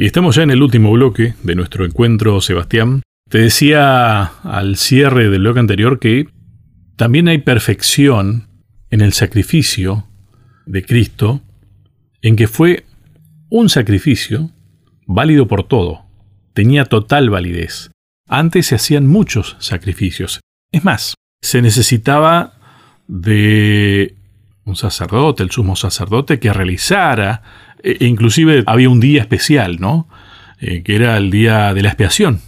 Y estamos ya en el último bloque de nuestro encuentro, Sebastián. Te decía al cierre del bloque anterior que también hay perfección en el sacrificio de Cristo, en que fue un sacrificio válido por todo, tenía total validez. Antes se hacían muchos sacrificios. Es más, se necesitaba de un sacerdote, el sumo sacerdote, que realizara, e, e inclusive había un día especial, ¿no? Eh, que era el día de la expiación.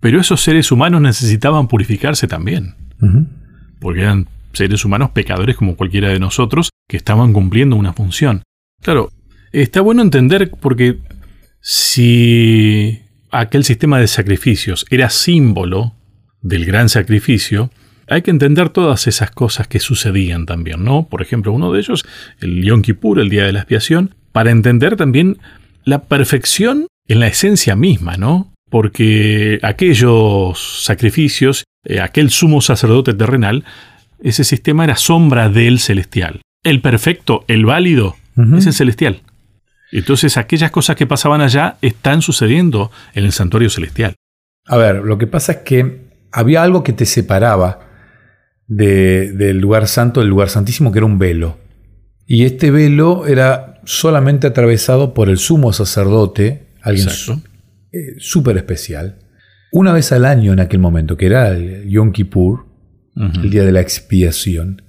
Pero esos seres humanos necesitaban purificarse también, porque eran seres humanos pecadores como cualquiera de nosotros, que estaban cumpliendo una función. Claro, está bueno entender porque si aquel sistema de sacrificios era símbolo del gran sacrificio, hay que entender todas esas cosas que sucedían también, ¿no? Por ejemplo, uno de ellos, el Yom Kippur, el día de la expiación, para entender también la perfección en la esencia misma, ¿no? Porque aquellos sacrificios, eh, aquel sumo sacerdote terrenal, ese sistema era sombra del celestial. El perfecto, el válido, es el celestial. Entonces aquellas cosas que pasaban allá están sucediendo en el santuario celestial. A ver, lo que pasa es que había algo que te separaba del lugar santo del lugar santísimo, que era un velo. Y este velo era solamente atravesado por el sumo sacerdote, alguien eh, súper especial. Una vez al año en aquel momento, que era el Yom Kippur, el día de la expiación,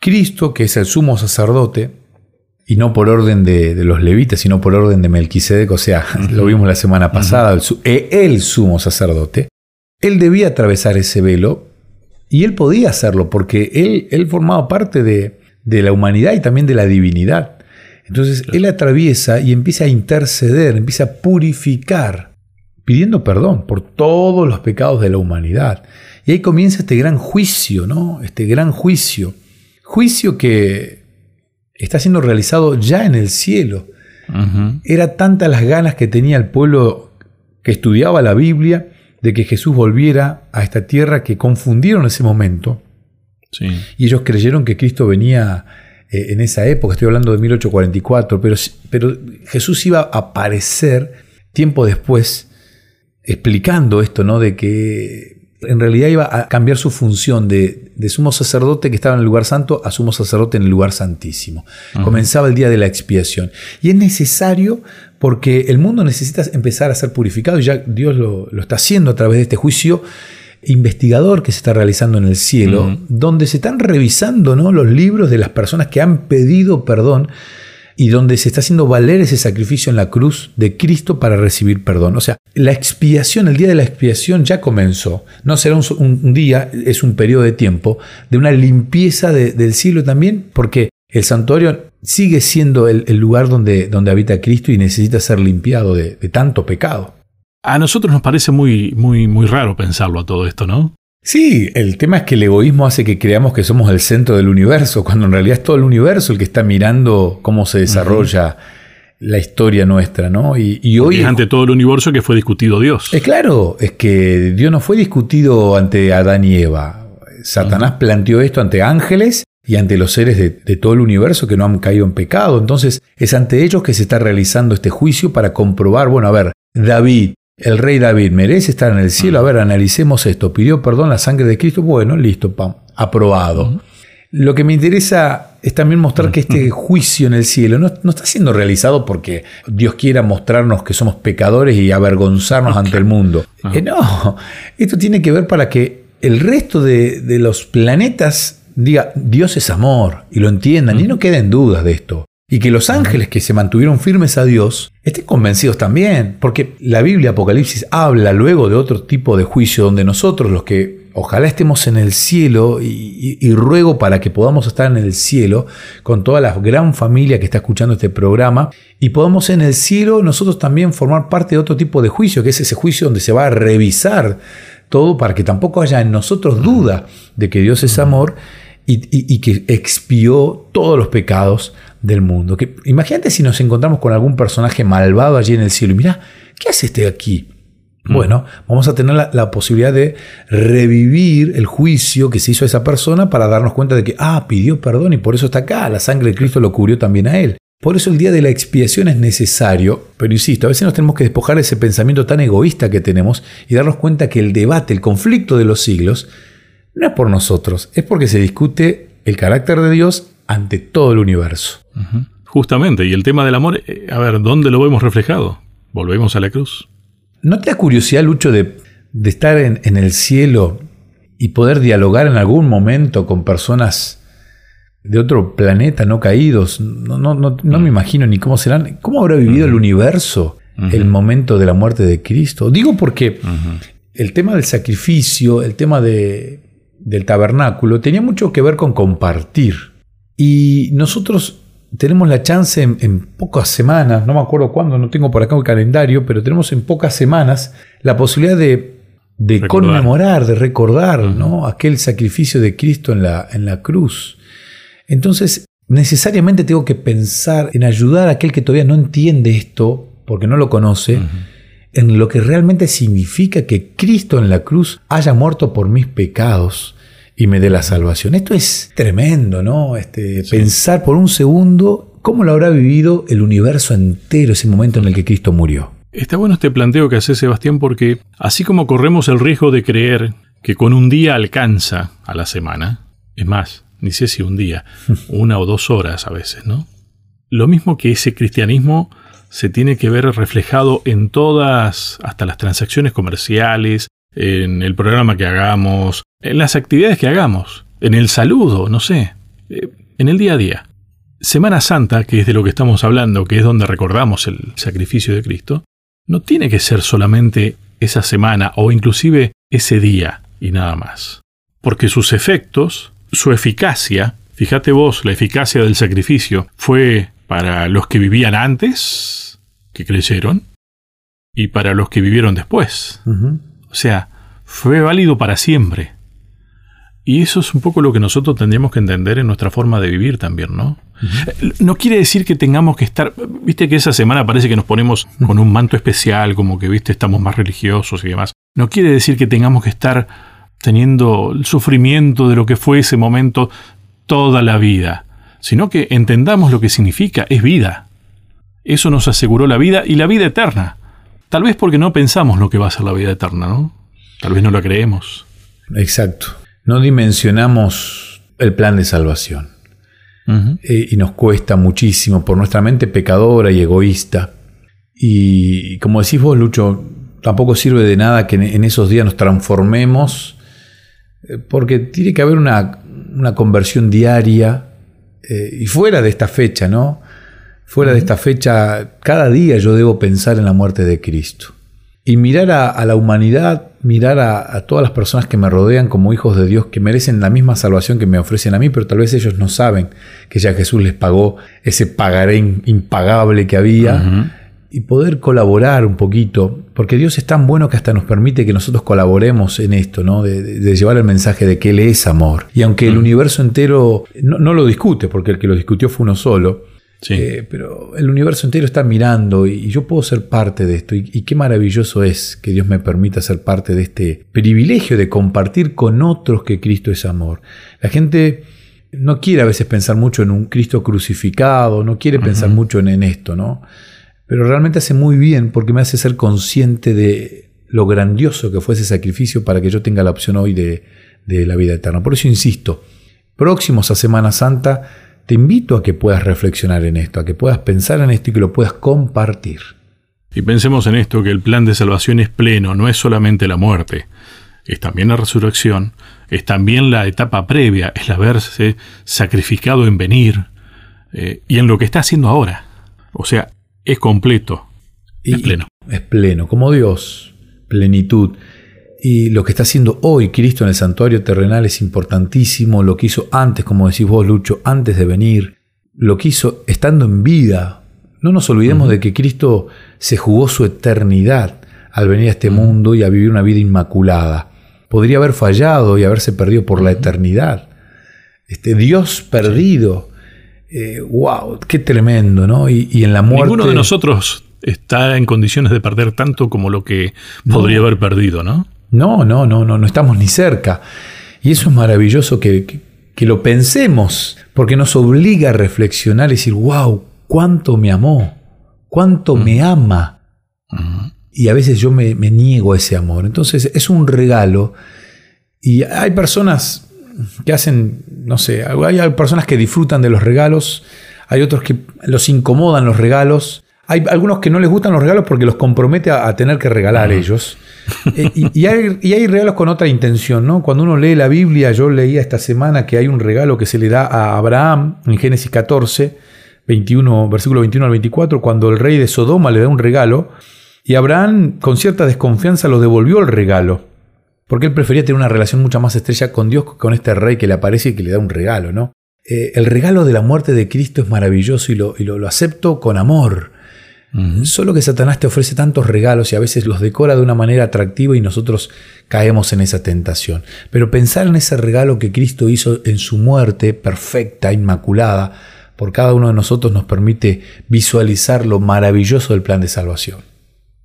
Cristo, que es el sumo sacerdote, y no por orden de, los levitas, sino por orden de Melquisedec, o sea, lo vimos la semana pasada, el, e, el, sumo sacerdote, él debía atravesar ese velo y él podía hacerlo porque él, él formaba parte de, la humanidad y también de la divinidad. Entonces él atraviesa y empieza a interceder, empieza a purificar, pidiendo perdón por todos los pecados de la humanidad. Y ahí comienza este gran juicio, ¿no? Este gran juicio. Juicio que está siendo realizado ya en el cielo. Era tantas las ganas que tenía el pueblo que estudiaba la Biblia de que Jesús volviera a esta tierra que confundieron ese momento. Y ellos creyeron que Cristo venía eh, en esa época, estoy hablando de 1844, pero, pero Jesús iba a aparecer tiempo después explicando esto, ¿no? De que en realidad iba a cambiar su función de, sumo sacerdote que estaba en el lugar santo a sumo sacerdote en el lugar santísimo. Comenzaba el día de la expiación. Y es necesario porque el mundo necesita empezar a ser purificado y ya Dios lo, está haciendo a través de este juicio investigador que se está realizando en el cielo, donde se están revisando ¿no? los libros de las personas que han pedido perdón y donde se está haciendo valer ese sacrificio en la cruz de Cristo para recibir perdón. O sea, la expiación, el día de la expiación ya comenzó. No será un, día, es un periodo de tiempo de una limpieza del cielo también, porque el santuario sigue siendo el, lugar donde, donde, habita Cristo y necesita ser limpiado de, de tanto pecado. A nosotros nos parece muy, muy, muy raro pensarlo a todo esto, ¿no? Sí, el tema es que el egoísmo hace que creamos que somos el centro del universo, cuando en realidad es todo el universo el que está mirando cómo se desarrolla la historia nuestra, ¿no? Y, hoy... Es ante todo el universo que fue discutido Dios. Es claro, es que Dios no fue discutido ante Adán y Eva. Satanás planteó esto ante ángeles y ante los seres de, de, todo el universo que no han caído en pecado. Entonces es ante ellos que se está realizando este juicio para comprobar, bueno, a ver, David, el rey David merece estar en el cielo. A ver, analicemos esto. ¿Pidió perdón la sangre de Cristo? Bueno, listo, pam, aprobado. Lo que me interesa es también mostrar que este juicio en el cielo no, está siendo realizado porque Dios quiera mostrarnos que somos pecadores y avergonzarnos ante el mundo. Eh, no, esto tiene que ver para que el resto de, los planetas diga Dios es amor y lo entiendan y no queden dudas de esto. Y que los ángeles que se mantuvieron firmes a Dios estén convencidos también, porque la Biblia Apocalipsis habla luego de otro tipo de juicio donde nosotros los que ojalá estemos en el cielo y, ruego para que podamos estar en el cielo con toda la gran familia que está escuchando este programa y podamos en el cielo nosotros también formar parte de otro tipo de juicio, que es ese juicio donde se va a revisar todo para que tampoco haya en nosotros duda de que Dios es amor y, que expió todos los pecados del mundo. Que, imagínate si nos encontramos con algún personaje malvado allí en el cielo y mira, ¿qué hace este aquí? Mm. Bueno, vamos a tener la, posibilidad de revivir el juicio que se hizo a esa persona para darnos cuenta de que, ah, pidió perdón y por eso está acá, la sangre de Cristo lo cubrió también a él. Por eso el día de la expiación es necesario, pero insisto, a veces nos tenemos que despojar de ese pensamiento tan egoísta que tenemos y darnos cuenta que el debate, el conflicto de los siglos, no es por nosotros, es porque se discute el carácter de Dios ante todo el universo. Justamente, y el tema del amor, eh, a ver, ¿dónde lo vemos reflejado? Volvemos a la cruz. ¿No te da curiosidad, Lucho, de, estar en, en el cielo y poder dialogar en algún momento con personas de otro planeta no caídos. No, no, no, no me imagino ni cómo serán. ¿Cómo habrá vivido el universo el momento de la muerte de Cristo? Digo porque el tema del sacrificio, el tema de, del tabernáculo, tenía mucho que ver con compartir. Y nosotros tenemos la chance en, pocas semanas, no me acuerdo cuándo, no tengo por acá un calendario, pero tenemos en pocas semanas la posibilidad de, conmemorar, de recordar ¿no? aquel sacrificio de Cristo en la, en la cruz. Entonces, necesariamente tengo que pensar en ayudar a aquel que todavía no entiende esto, porque no lo conoce, en lo que realmente significa que Cristo en la cruz haya muerto por mis pecados y me dé la salvación. Esto es tremendo, ¿no? Este, Pensar por un segundo cómo lo habrá vivido el universo entero ese momento en el que Cristo murió. Está bueno este planteo que hace Sebastián porque así como corremos el riesgo de creer que con un día alcanza a la semana, es más, ni sé si un día, una o dos horas a veces, ¿no? Lo mismo que ese cristianismo se tiene que ver reflejado en todas, hasta las transacciones comerciales, en el programa que hagamos, en las actividades que hagamos, en el saludo, no sé, eh, en el día a día. Semana Santa, que es de lo que estamos hablando, que es donde recordamos el sacrificio de Cristo, no tiene que ser solamente esa semana o inclusive ese día y nada más. Porque sus efectos su eficacia, fíjate vos, la eficacia del sacrificio fue para los que vivían antes, que creyeron, y para los que vivieron después. O sea, fue válido para siempre. Y eso es un poco lo que nosotros tendríamos que entender en nuestra forma de vivir también, ¿no? No quiere decir que tengamos que estar, viste que esa semana parece que nos ponemos con un manto especial, como que, viste, estamos más religiosos y demás. No quiere decir que tengamos que estar teniendo el sufrimiento de lo que fue ese momento toda la vida, sino que entendamos lo que significa, es vida. Eso nos aseguró la vida y la vida eterna. Tal vez porque no pensamos lo que va a ser la vida eterna, ¿no? Tal vez no la creemos. Exacto. No dimensionamos el plan de salvación. Eh, y nos cuesta muchísimo por nuestra mente pecadora y egoísta. Y como decís vos, Lucho, tampoco sirve de nada que en esos días nos transformemos eh, porque tiene que haber una, conversión diaria eh, y fuera de esta fecha, ¿no? Fuera de esta fecha, cada día yo debo pensar en la muerte de Cristo. Y mirar a, la humanidad, mirar a, todas las personas que me rodean como hijos de Dios, que merecen la misma salvación que me ofrecen a mí, pero tal vez ellos no saben que ya Jesús les pagó ese pagaré impagable que había y poder colaborar un poquito, porque Dios es tan bueno que hasta nos permite que nosotros colaboremos en esto, ¿no? de, llevar el mensaje de que Él es amor. Y aunque el universo entero no, lo discute, porque el que lo discutió fue uno solo, eh, pero el universo entero está mirando y, yo puedo ser parte de esto. Y, y, qué maravilloso es que Dios me permita ser parte de este privilegio de compartir con otros que Cristo es amor. La gente no quiere a veces pensar mucho en un Cristo crucificado, no quiere pensar mucho en, en esto, ¿no? pero realmente hace muy bien porque me hace ser consciente de lo grandioso que fue ese sacrificio para que yo tenga la opción hoy de, la vida eterna. Por eso insisto, próximos a Semana Santa, te invito a que puedas reflexionar en esto, a que puedas pensar en esto y que lo puedas compartir. Y pensemos en esto, que el plan de salvación es pleno, no es solamente la muerte, es también la resurrección, es también la etapa previa, es el haberse sacrificado en venir eh, y en lo que está haciendo ahora. O sea, es completo, es pleno. Es pleno, como Dios, plenitud. Y lo que está haciendo hoy Cristo en el santuario terrenal es importantísimo, lo que hizo antes, como decís vos, Lucho, antes de venir, lo que hizo estando en vida. No nos olvidemos de que Cristo se jugó su eternidad al venir a este mundo y a vivir una vida inmaculada. Podría haber fallado y haberse perdido por la eternidad. Este Dios perdido wow, eh, qué tremendo, ¿no? Y, en la muerte. Ninguno de nosotros está en condiciones de perder tanto como lo que podría haber perdido, ¿no? No, no, no, no, no estamos ni cerca. Y eso es maravilloso que, que, lo pensemos, porque nos obliga a reflexionar y decir, wow, cuánto me amó, cuánto me ama. Y a veces yo me, me niego a ese amor. Entonces es un regalo. Y hay personas que hacen, no sé, hay personas que disfrutan de los regalos, hay otros que los incomodan los regalos, hay algunos que no les gustan los regalos porque los compromete a, tener que regalar ellos. Eh, y, hay, regalos con otra intención, ¿no? Cuando uno lee la Biblia, yo leía esta semana que hay un regalo que se le da a Abraham en Génesis 14, 21, versículo 21 al 24, cuando el rey de Sodoma le da un regalo, y Abraham con cierta desconfianza lo devolvió el regalo, porque él prefería tener una relación mucho más estrecha con Dios que con este rey que le aparece y que le da un regalo, ¿no? Eh, el regalo de la muerte de Cristo es maravilloso y lo, y lo acepto con amor. Solo que Satanás te ofrece tantos regalos y a veces los decora de una manera atractiva y nosotros caemos en esa tentación. Pero pensar en ese regalo que Cristo hizo en su muerte perfecta, inmaculada, por cada uno de nosotros nos permite visualizar lo maravilloso del plan de salvación.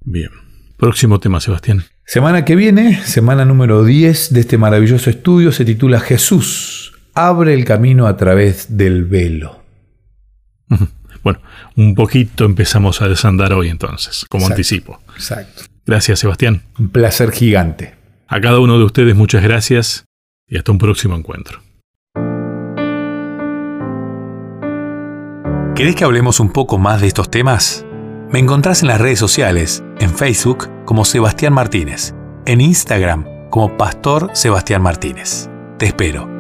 Bien. Próximo tema, Sebastián. Semana que viene, semana número 10 de este maravilloso estudio, se titula Jesús, abre el camino a través del velo. Bueno, un poquito empezamos a desandar hoy entonces, como anticipo. Exacto. Gracias, Sebastián. Un placer gigante. A cada uno de ustedes muchas gracias y hasta un próximo encuentro. ¿Querés que hablemos un poco más de estos temas? Me encontrás en las redes sociales, en Facebook como Sebastián Martínez, en Instagram como Pastor Sebastián Martínez. Te espero.